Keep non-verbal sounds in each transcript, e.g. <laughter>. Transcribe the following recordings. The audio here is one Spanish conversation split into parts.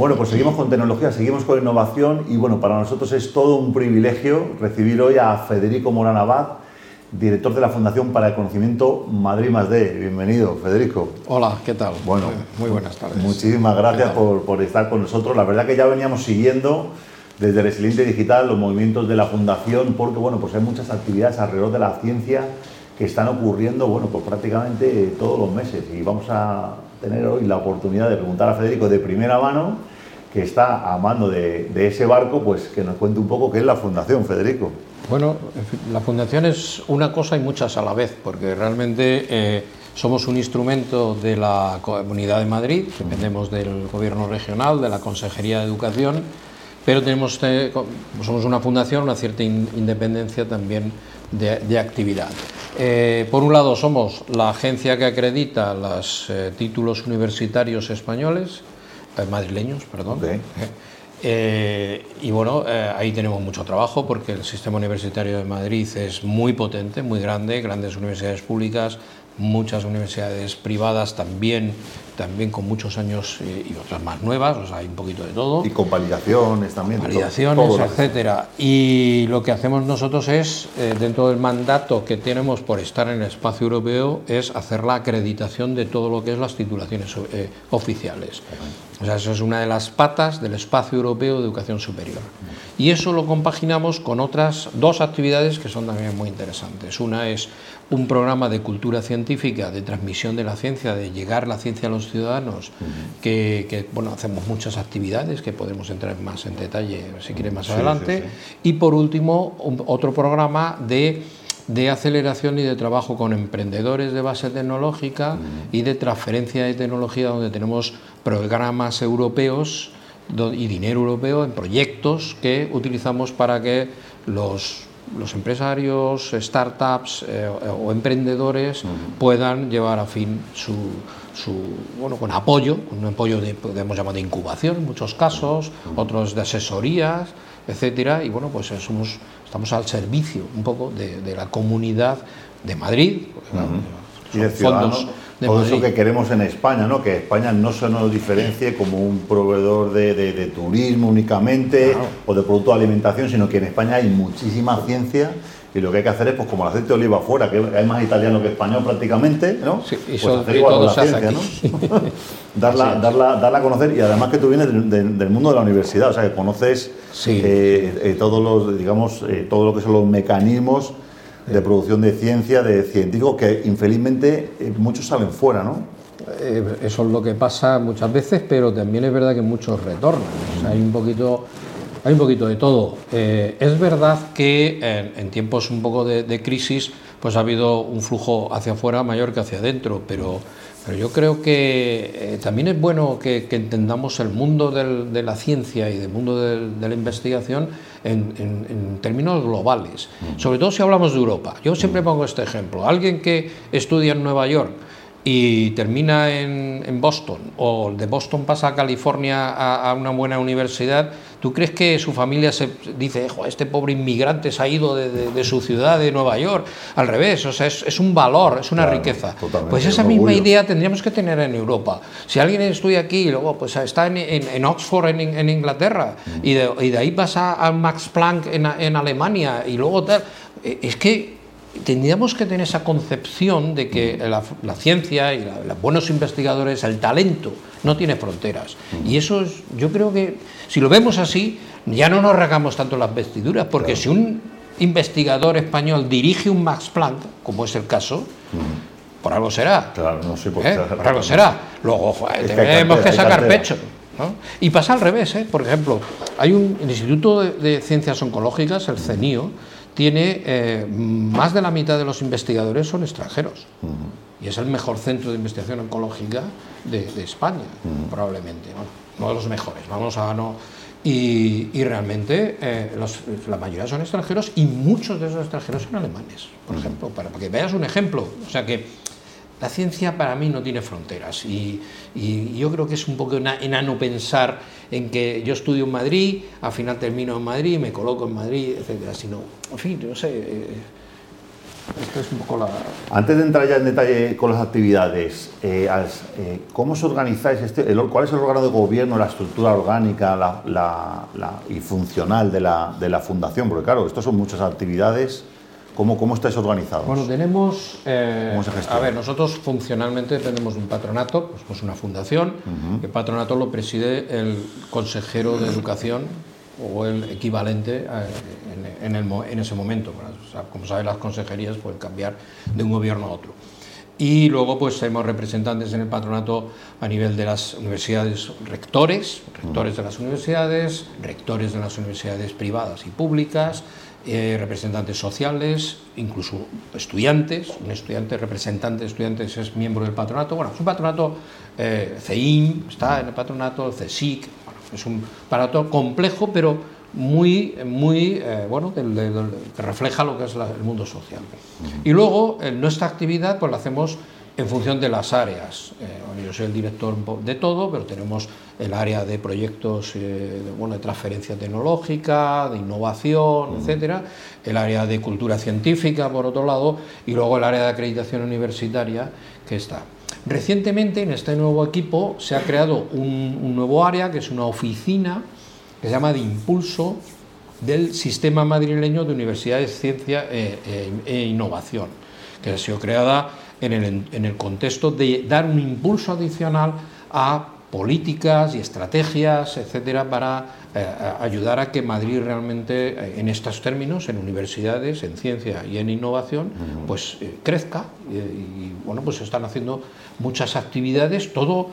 Bueno, pues seguimos con tecnología, seguimos con innovación y bueno, para nosotros es todo un privilegio recibir hoy a Federico Morán Abad, director de la Fundación para el Conocimiento Madrid Más D. Bienvenido, Federico. Hola, ¿qué tal? Bueno, muy buenas tardes. Muchísimas gracias por, por, estar con nosotros. La verdad que ya veníamos siguiendo desde Resiliente Digital los movimientos de la Fundación porque bueno, pues hay muchas actividades alrededor de la ciencia que están ocurriendo bueno, pues prácticamente todos los meses y vamos a tener hoy la oportunidad de preguntar a Federico de primera mano que está a mando de, ese barco, pues que nos cuente un poco qué es la Fundación, Federico. Bueno, la Fundación es una cosa y muchas a la vez, porque realmente eh, somos un instrumento de la Comunidad de Madrid, dependemos del Gobierno regional, de la Consejería de Educación, pero tenemos, eh, somos una fundación, una cierta independencia también de, actividad. Eh, por un lado, somos la agencia que acredita los títulos universitarios españoles, madrileños, perdón. <laughs> y bueno, ahí tenemos mucho trabajo porque el sistema universitario de Madrid es muy potente, muy grande, grandes universidades públicas, muchas universidades privadas también, también con muchos años eh, y otras más nuevas, o sea, hay un poquito de todo. Y con validaciones también. Validaciones, etcétera. Y lo que hacemos nosotros es, eh, dentro del mandato que tenemos por estar en el espacio europeo, es hacer la acreditación de todo lo que es las titulaciones eh, oficiales. O sea, eso es una de las patas del espacio europeo de educación superior. Y eso lo compaginamos con otras dos actividades que son también muy interesantes. Una es un programa de cultura científica, de transmisión de la ciencia, de llegar la ciencia a los ciudadanos, que, bueno, hacemos muchas actividades que podemos entrar más en detalle si quiere más adelante. Y por último, otro programa de, de, aceleración y de trabajo con emprendedores de base tecnológica y de transferencia de tecnología, donde tenemos programas europeos y dinero europeo en proyectos que utilizamos para que los los empresarios, startups eh, o emprendedores puedan llevar a fin su, su, bueno, con apoyo, un apoyo de, podemos llamar de incubación en muchos casos, otros de asesorías, etcétera, y bueno, pues somos, estamos al servicio un poco de, la comunidad de Madrid, y fondos todo eso que queremos en España, ¿no? que España no se nos diferencie como un proveedor de, turismo únicamente o de producto de alimentación, sino que en España hay muchísima ciencia y lo que hay que hacer es, pues como el aceite de oliva afuera, que hay más italiano que español prácticamente, ¿no? Sí, pues hacer igual con la ciencia, ¿no? <laughs> darla, darla, darla a conocer y además que tú vienes del, mundo de la universidad, o sea, que conoces eh, eh, todos los, digamos, eh, todo lo que son los mecanismos de producción de ciencia, de científicos, que infelizmente eh, muchos salen fuera, ¿no? Eso es lo que pasa muchas veces, pero también es verdad que muchos retornan. hay un poquito, hay un poquito de todo. Eh, es verdad que en, tiempos un poco de, crisis, pues ha habido un flujo hacia afuera mayor que hacia adentro, pero, pero yo creo que también es bueno que, entendamos el mundo de la ciencia y el mundo de la investigación en, términos globales, sobre todo si hablamos de Europa. Yo siempre pongo este ejemplo. Alguien que estudia en Nueva York y termina en, Boston o de Boston pasa a California a, una buena universidad, ¿tú crees que su familia se dice, este pobre inmigrante se ha ido de, su ciudad, de Nueva York? Al revés, o sea, es, un valor, es una riqueza. Pues esa misma idea tendríamos que tener en Europa. Si alguien estudia aquí y luego pues, está en, Oxford, en, Inglaterra, mm. y, de, ahí pasa a Max Planck en, Alemania y luego tal, eh, es que tendríamos que tener esa concepción de que la, ciencia y los buenos investigadores, el talento, no tiene fronteras. Y eso es, yo creo que si lo vemos así, ya no nos regamos tanto las vestiduras, porque si un investigador español dirige un Max Planck, como es el caso, por algo será. Claro, no sé por, ¿Eh? por algo será. Luego, tenemos que, sacar pecho. Y pasa al revés, ¿eh? por ejemplo, hay un el Instituto de Ciencias Oncológicas, el CENIO, tiene eh, más de la mitad de los investigadores son extranjeros. Y es el mejor centro de investigación oncológica de, España, probablemente. uno de los mejores, vamos a no. Y, realmente eh, la mayoría son extranjeros y muchos de esos extranjeros son alemanes, por ejemplo, para, para que veas un ejemplo. O sea que la ciencia para mí no tiene fronteras y, yo creo que es un poco enano pensar en que yo estudio en Madrid, al final termino en Madrid, me coloco en Madrid, etcétera, sino, en fin, no sé, eh, Esta es un poco la... Antes de entrar ya en detalle con las actividades, eh, eh, ¿cómo os organizáis? Este, el- ¿Cuál es el órgano de gobierno, la estructura orgánica la- la- la- y funcional de de la fundación? Porque claro, estos son muchas actividades. ¿Cómo, cómo estáis organizados? Bueno, tenemos... eh, ¿Cómo se gestiona? a ver, nosotros funcionalmente dependemos de un patronato, pues, pues una fundación. El patronato lo preside el consejero de educación o el equivalente eh, en, en el mo- en ese momento. O sea, como sabes, las consejerías pueden cambiar de un gobierno a otro. Y luego pues tenemos representantes en el patronato a nivel de las universidades, rectores, rectores de las universidades, rectores de las universidades privadas y públicas, eh, representantes sociales, incluso estudiantes, un estudiante, representante de estudiantes es miembro del patronato. Bueno, es un patronato, eh, CEIM está en el patronato, CSIC, bueno, es un patronato complejo, pero muy, muy eh, bueno, del- que refleja lo que es la- el mundo social. Y luego, eh, nuestra actividad pues la hacemos en función de las áreas. Eh, yo soy el director de todo, pero tenemos el área de proyectos eh, de, bueno, de transferencia tecnológica, de innovación, etcétera, el área de cultura científica, por otro lado, y luego el área de acreditación universitaria que está. Recientemente en este nuevo equipo se ha creado un, un nuevo área que es una oficina que se llama de impulso del sistema madrileño de universidades, ciencia eh, eh, e innovación, que ha sido creada en el, en el contexto de dar un impulso adicional a políticas y estrategias, etcétera, para eh, ayudar a que Madrid realmente, eh, en estos términos, en universidades, en ciencia y en innovación, pues eh, crezca. Y, y, bueno, pues se están haciendo muchas actividades, todo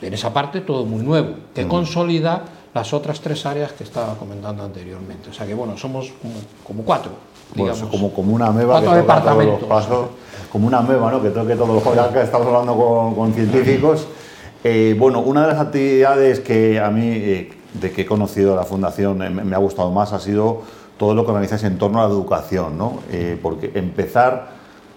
en esa parte todo muy nuevo, que consolida las otras tres áreas que estaba comentando anteriormente. O sea que bueno, somos como, como cuatro, Digamos. como, como una ameba que toca todos los pasos, como una ameba, ¿no? Que toque todos los pasos. Que estamos hablando con, con científicos. Eh, bueno, una de las actividades que a mí, eh, de que he conocido la fundación, eh, me, me ha gustado más ha sido todo lo que organizáis en torno a la educación, ¿no? Eh, porque empezar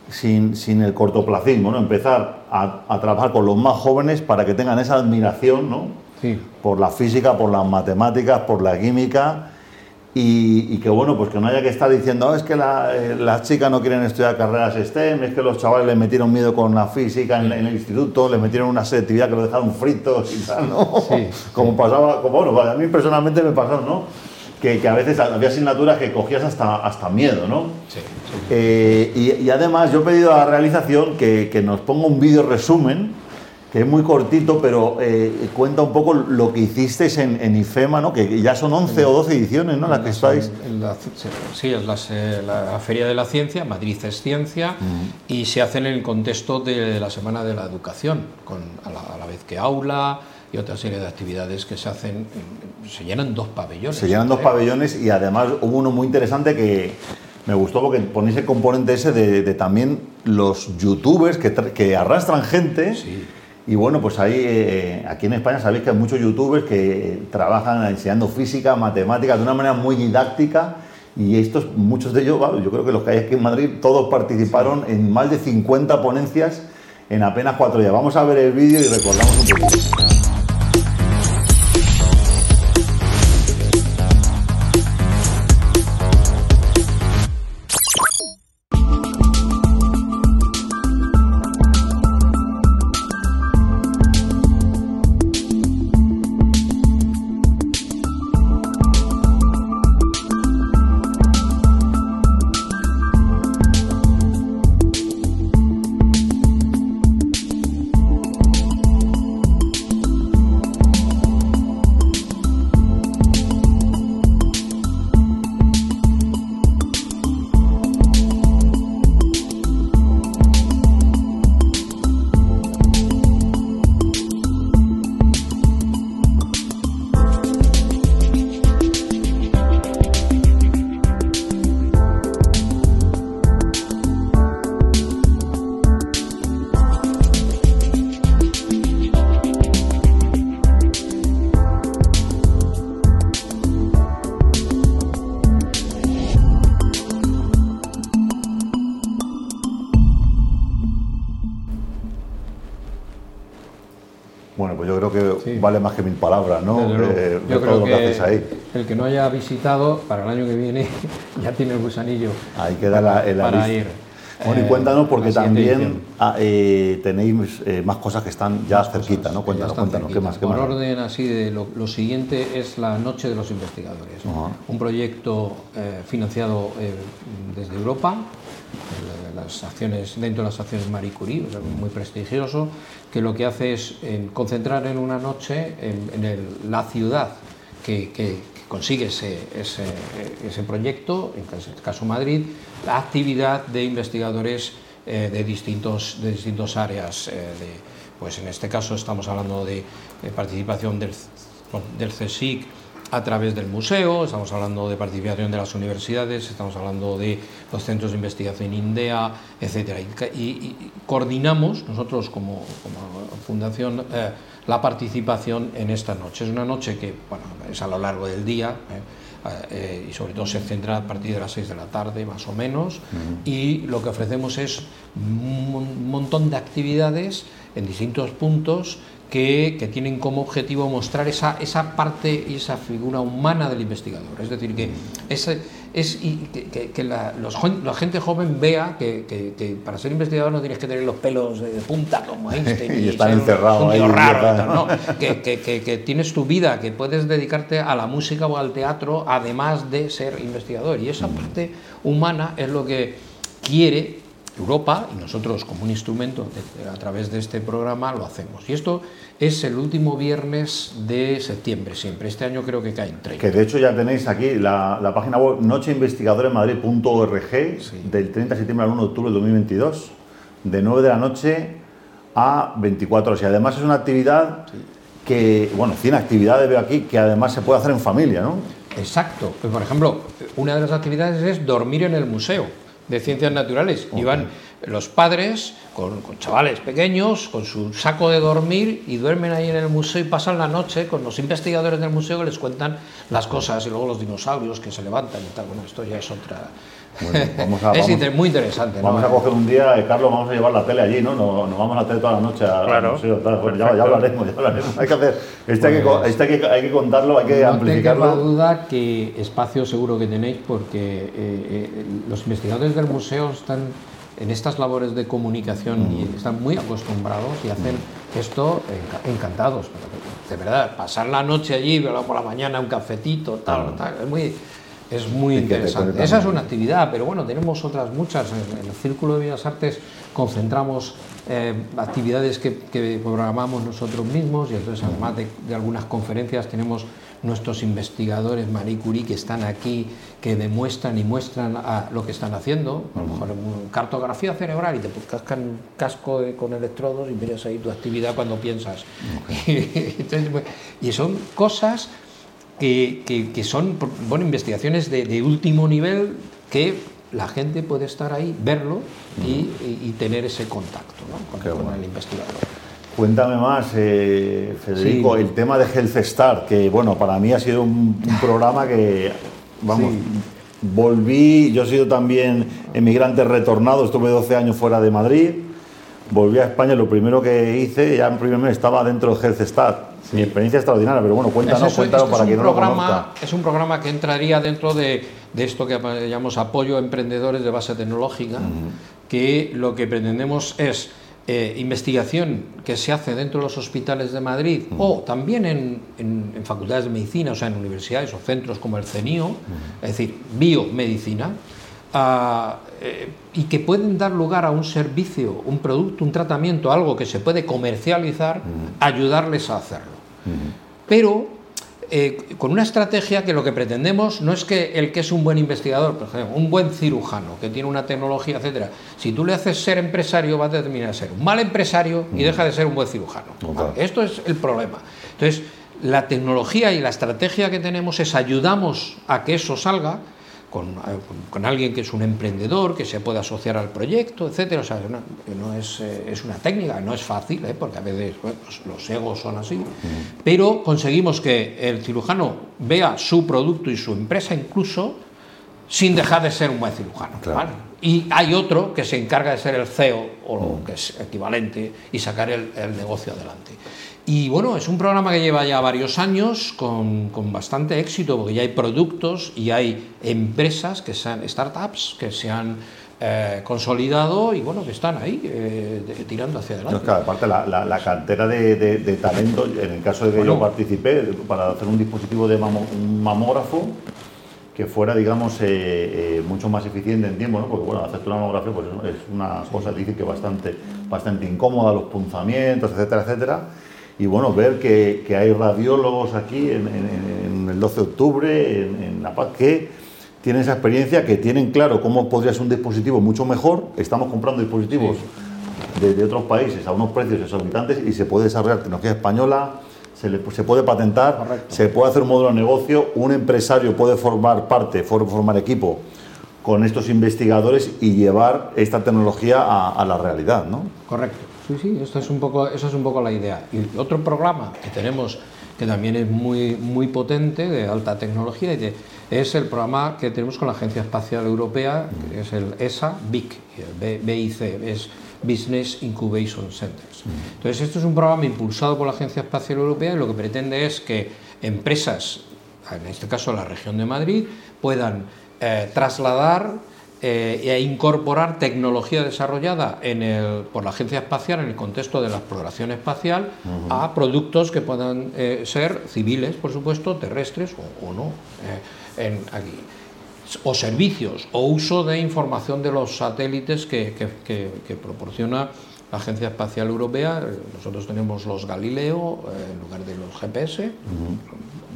sin, sin el cortoplacismo, ¿no? Empezar a, a trabajar con los más jóvenes para que tengan esa admiración, ¿no? Sí. por la física, por las matemáticas, por la química y, y que bueno, pues que no haya que estar diciendo "Oh, es que la- eh, las chicas no quieren estudiar carreras STEM, es que los chavales les metieron miedo con la física en, en el instituto, les metieron una selectividad que lo dejaron fritos y tal, ¿no? Sí, <laughs> Como pasaba, como bueno, a mí personalmente me pasó, ¿no? Que, que a veces había asignaturas que cogías hasta, hasta miedo, ¿no? Sí, sí. Eh, y, y además yo he pedido a la realización que, que nos ponga un vídeo resumen, que es muy cortito, pero eh, cuenta un poco lo que hicisteis en, en IFEMA, ¿no? que ya son 11 o 12 ediciones ¿no? las que estáis. En la- sí, es la, se- la Feria de la Ciencia, Madrid es Ciencia, y se hacen en el contexto de la Semana de la Educación, con, a, la, a la vez que aula y otra serie de actividades que se hacen, en- se llenan dos pabellones. Se llenan dos ¿eh? pabellones y además hubo uno muy interesante que me gustó porque ponéis el componente ese de, de también los youtubers que, que arrastran gente. Sí. Y bueno, pues ahí, eh, aquí en España sabéis que hay muchos youtubers que trabajan enseñando física, matemáticas de una manera muy didáctica. Y estos, muchos de ellos, yo creo que los que hay aquí en Madrid, todos participaron en más de 50 ponencias en apenas cuatro días. Vamos a ver el vídeo y recordamos un poquito. Vale más que mil palabras, ¿no? Eh, Yo creo lo que, hacéis ahí. el que no haya visitado para el año que viene <laughs> ya tiene el gusanillo Ahí queda la, el para ir. Bueno, y eh, cuéntanos porque también ah, eh, tenéis eh, más cosas que están ya cerquita, ¿no? Cuéntanos, cuéntanos, ¿qué más? ¿Qué Por más? orden así de lo, lo siguiente es la Noche de los Investigadores, un proyecto financiado desde Europa, las acciones dentro de las acciones Marie Curie, muy prestigioso, que lo que hace es eh, concentrar en una noche en, el- la ciudad que, consigue ese, proyecto, en este caso Madrid, la actividad de investigadores eh, de, distintos, de distintas áreas. eh, pues en este caso estamos hablando de, participación del, del a través del museo, estamos hablando de participación de las universidades, estamos hablando de los centros de investigación INDEA, etcétera. Y, coordinamos nosotros como, como fundación eh, la participación en esta noche. Es una noche que bueno, es a lo largo del día. eh, eh, y sobre todo se centra a partir de las 6 de la tarde más o menos y lo que ofrecemos es un mon- montón de actividades en distintos puntos que, que tienen como objetivo mostrar esa, esa parte y esa figura humana del investigador. Es decir, que, ese, es, y que, que- la, los jo- la gente joven vea que, para ser investigador no tienes que tener los pelos de punta como <laughs> Einstein Y estar ser un- encerrado un ahí, raro, y tal. ¿no? que, tienes tu vida, que puedes dedicarte a la música o al teatro, además de ser investigador. Y esa parte humana es lo que quiere Europa y nosotros como un instrumento de- a través de este programa lo hacemos. Y esto es el último viernes de septiembre siempre. Este año creo que cae en 30. Que de hecho ya tenéis aquí la, la página web nocheinvestigadoresmadrid.org del 30 de septiembre al 1 de octubre del 2022, de 9 de la noche a 24 horas. Y además es una actividad que, bueno, 100 actividades veo aquí, que además se puede hacer en familia, ¿no? Exacto. Pues, por ejemplo, una de las actividades es dormir en el Museo de Ciencias Naturales. Y van los padres con, con chavales pequeños, con su saco de dormir y duermen ahí en el museo y pasan la noche con los investigadores del museo que les cuentan las cosas y luego los dinosaurios que se levantan y tal. Bueno, esto ya es otra... Bueno, <laughs> vamos a- es vamos- muy interesante. ¿no? Vamos a coger un día, eh, Carlos, vamos a llevar la tele allí, ¿no? Nos, nos vamos a la tele toda la noche a- al Claro. museo. tal. Bueno, ya, ya hablaremos, ya hablaremos. Hay que hacer, este, hay, que, este hay, que, hay que contarlo, hay que No te quepa amplificarlo. duda que espacio seguro que tenéis porque eh, eh, los investigadores del museo están en estas labores de comunicación y están muy acostumbrados y hacen esto enca- encantados. De verdad, pasar la noche allí, por la mañana, un cafetito, tal, tal, es muy, es muy interesante. Esa es una actividad, pero bueno, tenemos otras muchas. En en el Círculo de Bellas Artes concentramos eh, actividades que, que programamos nosotros mismos y entonces además de, de algunas conferencias tenemos nuestros investigadores Marie Curie que están aquí, que demuestran y muestran a lo que están haciendo, a lo mejor en cartografía cerebral y te cascan un casco con electrodos y miras ahí tu actividad cuando piensas. <laughs> Pues, y son cosas que, que- que son bueno, investigaciones de, de último nivel que la gente puede estar ahí, verlo y, y- y tener ese contacto ¿no? con, Qué con bueno. el investigador. Cuéntame más, eh, Federico, Sí. el tema de Health Star, que bueno, para mí ha sido un, un programa que, vamos, volví, yo he sido también emigrante retornado, estuve 12 años fuera de Madrid, volví a España, lo primero que hice, ya en primer mes estaba dentro de Health Star. Mi experiencia extraordinaria, pero bueno, cuéntanos, Eso- cuéntanos este para es un no lo conozca. Es un programa que entraría dentro de, de esto que llamamos apoyo a emprendedores de base tecnológica, que lo que pretendemos es eh, investigación que se hace dentro de los hospitales de Madrid o también en, en- en facultades de medicina, o sea, en universidades o centros como el CENIO, es decir, biomedicina, eh, y que pueden dar lugar a un servicio, un producto, un tratamiento, algo que se puede comercializar, ayudarles a hacerlo. Pero eh, con una estrategia que lo que pretendemos no es que el que es un buen investigador, por ejemplo, un buen cirujano que tiene una tecnología, etcétera, si tú le haces ser empresario va a terminar ser un mal empresario y deja de ser un buen cirujano. Esto es el problema. Entonces, la tecnología y la estrategia que tenemos es ayudamos a que eso salga con, alguien que es un emprendedor, que se puede asociar al proyecto, etcétera. O sea, no, es, eh, es una técnica, no es fácil, ¿eh? porque a veces bueno, los egos son así, pero conseguimos que el cirujano vea su producto y su empresa incluso sin dejar de ser un buen cirujano. Claro. ¿vale? Y hay otro que se encarga de ser el CEO o lo que es equivalente y sacar el, el negocio adelante. Y bueno, es un programa que lleva ya varios años con, con bastante éxito porque ya hay productos y hay empresas que sean startups que se han eh, consolidado y bueno, que están ahí eh, tirando hacia adelante. aparte la, la, cantera de, de, talento, en el caso de que yo participé para hacer un dispositivo de un mamógrafo que fuera, digamos, eh, mucho más eficiente en tiempo, ¿no? porque bueno, hacer una mamografía pues, es una cosa difícil que bastante, bastante incómoda, los punzamientos, etcétera, etcétera. Y bueno, ver que, que hay radiólogos aquí en, en, el 12 de octubre, en, en La Paz, que tienen esa experiencia, que tienen claro cómo podría ser un dispositivo mucho mejor. Estamos comprando dispositivos de, otros países a unos precios exorbitantes y se puede desarrollar tecnología española, se, se puede patentar, se puede hacer un modelo de negocio, un empresario puede formar parte, formar equipo con estos investigadores y llevar esta tecnología a, la realidad, ¿no? Correcto. Sí, sí, esto es un poco, eso es un poco la idea. Y otro programa que tenemos que también es muy, muy potente, de alta tecnología, y de, es el programa que tenemos con la Agencia Espacial Europea, que es el ESA BIC, BIC, es Business Incubation Centers. Entonces, esto es un programa impulsado por la Agencia Espacial Europea y lo que pretende es que empresas, en este caso la región de Madrid, puedan eh, trasladar eh, e incorporar tecnología desarrollada por la Agencia Espacial en el contexto de la exploración espacial a productos que puedan eh, ser civiles, por supuesto, terrestres o, no en aquí o servicios o uso de información de los satélites que, proporciona la Agencia Espacial Europea. Nosotros tenemos los Galileo eh, en lugar de los GPS,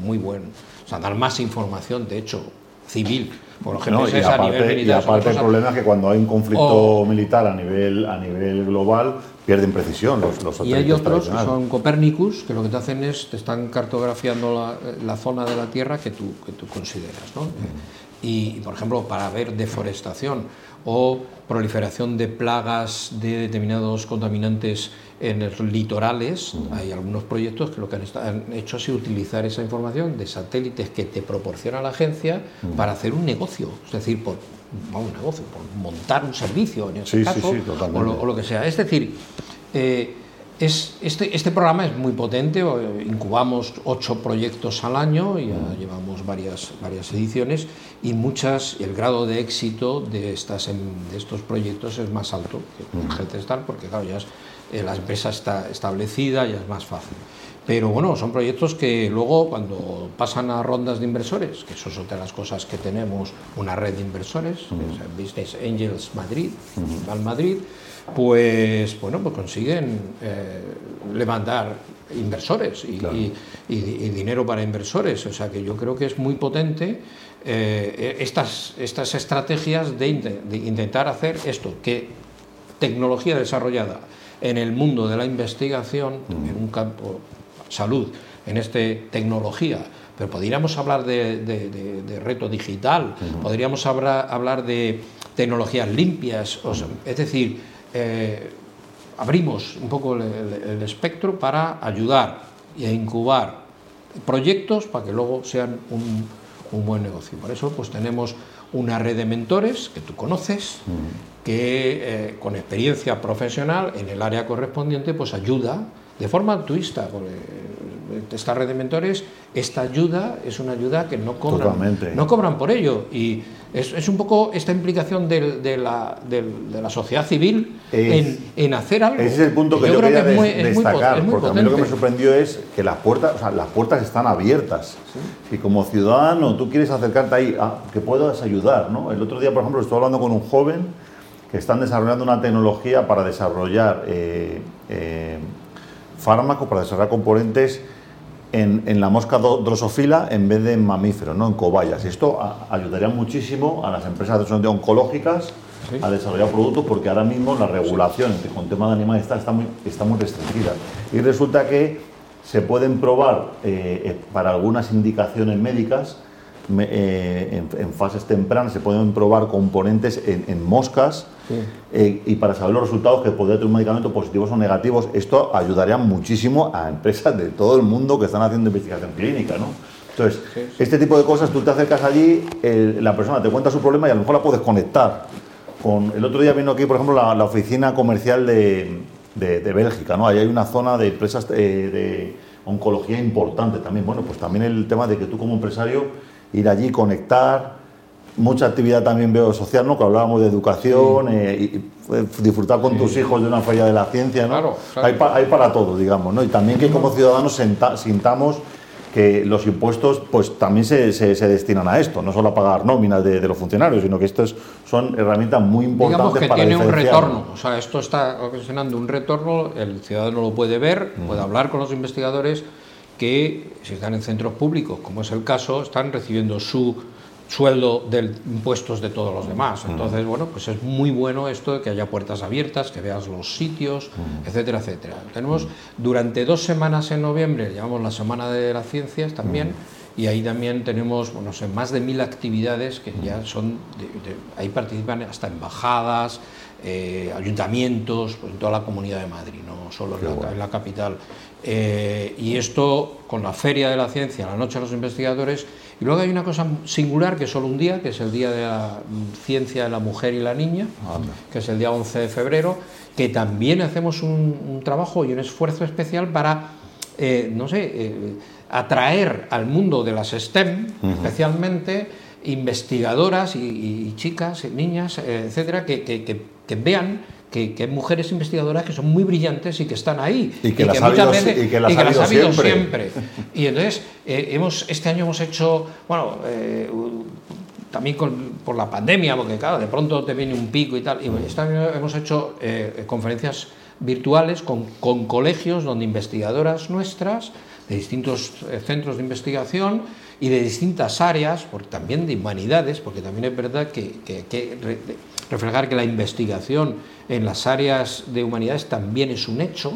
muy bueno. O sea, dar más información, de hecho, civil. Por los GPS a nivel militar. Y aparte el problema es que cuando hay un conflicto militar a nivel, a nivel global, pierden precisión los, los Y hay otros que son Copernicus, que lo que te hacen es, te están cartografiando la, zona de la Tierra que tú, que tú consideras. ¿no? Y, por ejemplo, para ver deforestación o proliferación de plagas de determinados contaminantes en los litorales, hay algunos proyectos que lo que han, hecho es utilizar esa información de satélites que te proporciona la agencia para hacer un negocio, es decir, por un negocio, por montar un servicio en ese caso, o, lo, que sea. Es decir, eh, es, este, este, programa es muy potente, incubamos ocho proyectos al año, ya llevamos varias, varias ediciones y muchas, el grado de éxito de, estas, de estos proyectos es más alto que el Star, porque claro, ya eh, la empresa está establecida, ya es más fácil. Pero bueno, son proyectos que luego cuando pasan a rondas de inversores, que eso es otra de las cosas que tenemos, una red de inversores, Business Angels Madrid, Val Madrid, pues bueno, pues consiguen eh, levantar inversores y, dinero para inversores. O sea que yo creo que es muy potente eh, estas, estas estrategias de, intentar hacer esto, que tecnología desarrollada en el mundo de la investigación, en un campo salud, en este tecnología, pero podríamos hablar de, reto digital, podríamos hablar, hablar de tecnologías limpias, es decir, eh, abrimos un poco el, espectro para ayudar y a incubar proyectos para que luego sean un, buen negocio. Por eso pues tenemos una red de mentores que tú conoces, que eh, con experiencia profesional en el área correspondiente pues ayuda de forma altruista, porque esta red de mentores, esta ayuda es una ayuda que no cobran, no cobran por ello. Y es, un poco esta implicación de, la, de la, sociedad civil en, hacer algo. Ese es el punto que yo, quería destacar, porque a mí lo que me sorprendió es que las puertas, o sea, las puertas están abiertas. Y como ciudadano tú quieres acercarte ahí, a, que puedas ayudar. ¿no? El otro día, por ejemplo, estuve hablando con un joven que están desarrollando una tecnología para desarrollar eh, eh, fármacos, para desarrollar componentes en, la mosca drosofila en vez de en mamíferos, ¿no? en cobayas. Esto ayudaría muchísimo a las empresas de oncológicas a desarrollar productos porque ahora mismo la regulación con tema de animales está, está, muy, está muy restringida. Y resulta que se pueden probar eh, eh, para algunas indicaciones médicas eh, en, fases tempranas, se pueden probar componentes en moscas eh, y para saber los resultados que podría tener un medicamento positivos o negativos, esto ayudaría muchísimo a empresas de todo el mundo que están haciendo investigación clínica, ¿no? Entonces, este tipo de cosas, tú te acercas allí, la persona te cuenta su problema y a lo mejor la puedes conectar. Con, el otro día vino aquí, por ejemplo, la, oficina comercial de, de, Bélgica, ¿no? Ahí hay una zona de empresas eh, de oncología importante también. Bueno, pues también el tema de que tú como empresario ir allí, conectar, mucha actividad también veo social, ¿no? Que hablábamos de educación, eh, y, disfrutar con tus hijos de una feria de la ciencia, ¿no? Claro, Hay, hay, para todo, digamos, ¿no? Y también que como ciudadanos sintamos que los impuestos pues también se, se, destinan a esto, no solo a pagar nóminas de, los funcionarios, sino que estas son herramientas muy importantes Digamos que tiene un retorno, o sea, esto está ocasionando un retorno, el ciudadano lo puede ver, puede hablar con los investigadores que si están en centros públicos, como es el caso, están recibiendo su sueldo de impuestos de todos los demás. Entonces, bueno, pues es muy bueno esto de que haya puertas abiertas, que veas los sitios, etcétera, etcétera. Tenemos durante dos semanas en noviembre, llamamos la Semana de las Ciencias también, y ahí también tenemos, bueno, sé, más de mil actividades que ya son, ahí participan hasta embajadas, eh, ayuntamientos, pues en toda la comunidad de Madrid, no solo en la, capital. Eh, y esto con la Feria de la Ciencia, la Noche de los Investigadores, y luego hay una cosa singular que es solo un día, que es el Día de la Ciencia de la Mujer y la Niña, que es el día 11 de febrero, que también hacemos un, trabajo y un esfuerzo especial para, eh, no sé, atraer al mundo de las STEM, especialmente investigadoras y, chicas, niñas, eh, etcétera, que, que vean que, hay mujeres investigadoras que son muy brillantes y que están ahí. Y que, las, ha habido, siempre. Y entonces, eh, hemos, este año hemos hecho, bueno, eh, también por la pandemia, porque claro, de pronto te viene un pico y tal, y este año hemos hecho eh, conferencias virtuales con, con colegios donde investigadoras nuestras de distintos centros de investigación y de distintas áreas, porque también de humanidades, porque también es verdad que, que, reflejar que la investigación en las áreas de humanidades también es un hecho,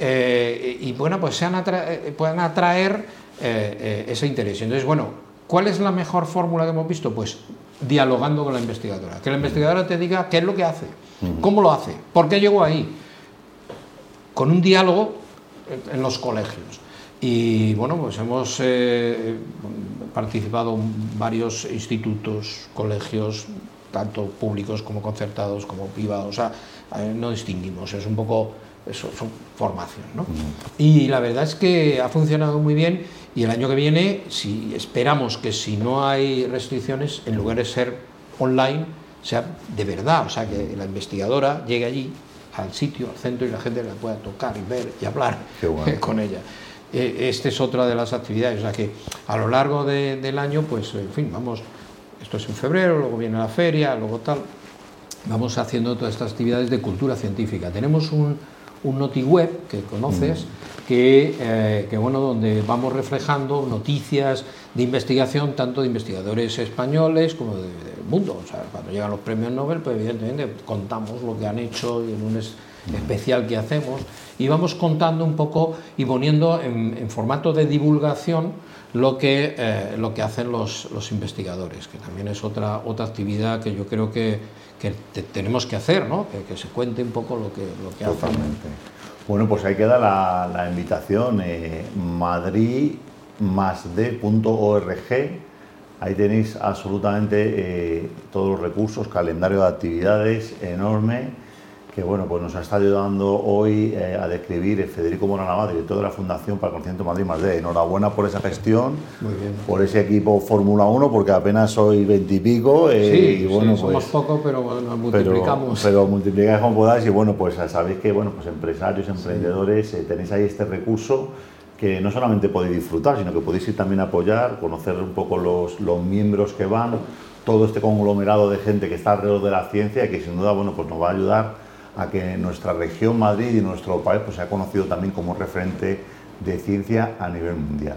eh, y bueno, pues sean eh, puedan atraer eh, ese interés. Entonces, bueno, ¿cuál es la mejor fórmula que hemos visto? Pues dialogando con la investigadora, que la investigadora te diga qué es lo que hace, cómo lo hace, por qué llegó ahí, con un diálogo en los colegios. Y bueno, pues hemos eh, participado en varios institutos, colegios, tanto públicos como concertados, como privados, o sea, eh, no distinguimos, es un poco, eso, son formación, ¿no? Y la verdad es que ha funcionado muy bien y el año que viene, si esperamos que si no hay restricciones, en lugar de ser online, sea de verdad, o sea, que la investigadora llegue allí, al sitio, al centro, y la gente la pueda tocar y ver y hablar <laughs> con ella. Eh, esta es otra de las actividades. O sea que a lo largo del año, pues, en fin, vamos, esto es en febrero, luego viene la feria, luego tal, vamos haciendo todas estas actividades de cultura científica. Tenemos un, un NotiWeb que conoces, mm. que, eh, que, bueno, donde vamos reflejando noticias de investigación, tanto de investigadores españoles como del mundo. O sea, cuando llegan los premios Nobel, pues evidentemente contamos lo que han hecho en un especial que hacemos y vamos contando un poco y poniendo en, formato de divulgación lo que, eh, lo que hacen los, los, investigadores, que también es otra, otra actividad que yo creo que, que tenemos que hacer, ¿no? que, se cuente un poco lo que, lo que hacen. Bueno, pues ahí queda la, la invitación, eh, madrid Ahí tenéis absolutamente eh, todos los recursos, calendario de actividades enorme que bueno, pues nos ha estado ayudando hoy eh, a describir Federico Morana director de la Fundación para el Conocimiento Madrid más de. Enhorabuena por esa gestión, por ese equipo Fórmula 1, porque apenas soy veintipico. Eh, sí, y bueno, somos pues, poco, pero nos multiplicamos. Pero, multiplicáis como podáis y bueno, pues sabéis que bueno, pues empresarios, emprendedores, eh, tenéis ahí este recurso que no solamente podéis disfrutar, sino que podéis ir también a apoyar, conocer un poco los, los miembros que van, todo este conglomerado de gente que está alrededor de la ciencia y que sin duda bueno, pues nos va a ayudar a que nuestra región Madrid y nuestro país pues, sea conocido también como referente de ciencia a nivel mundial.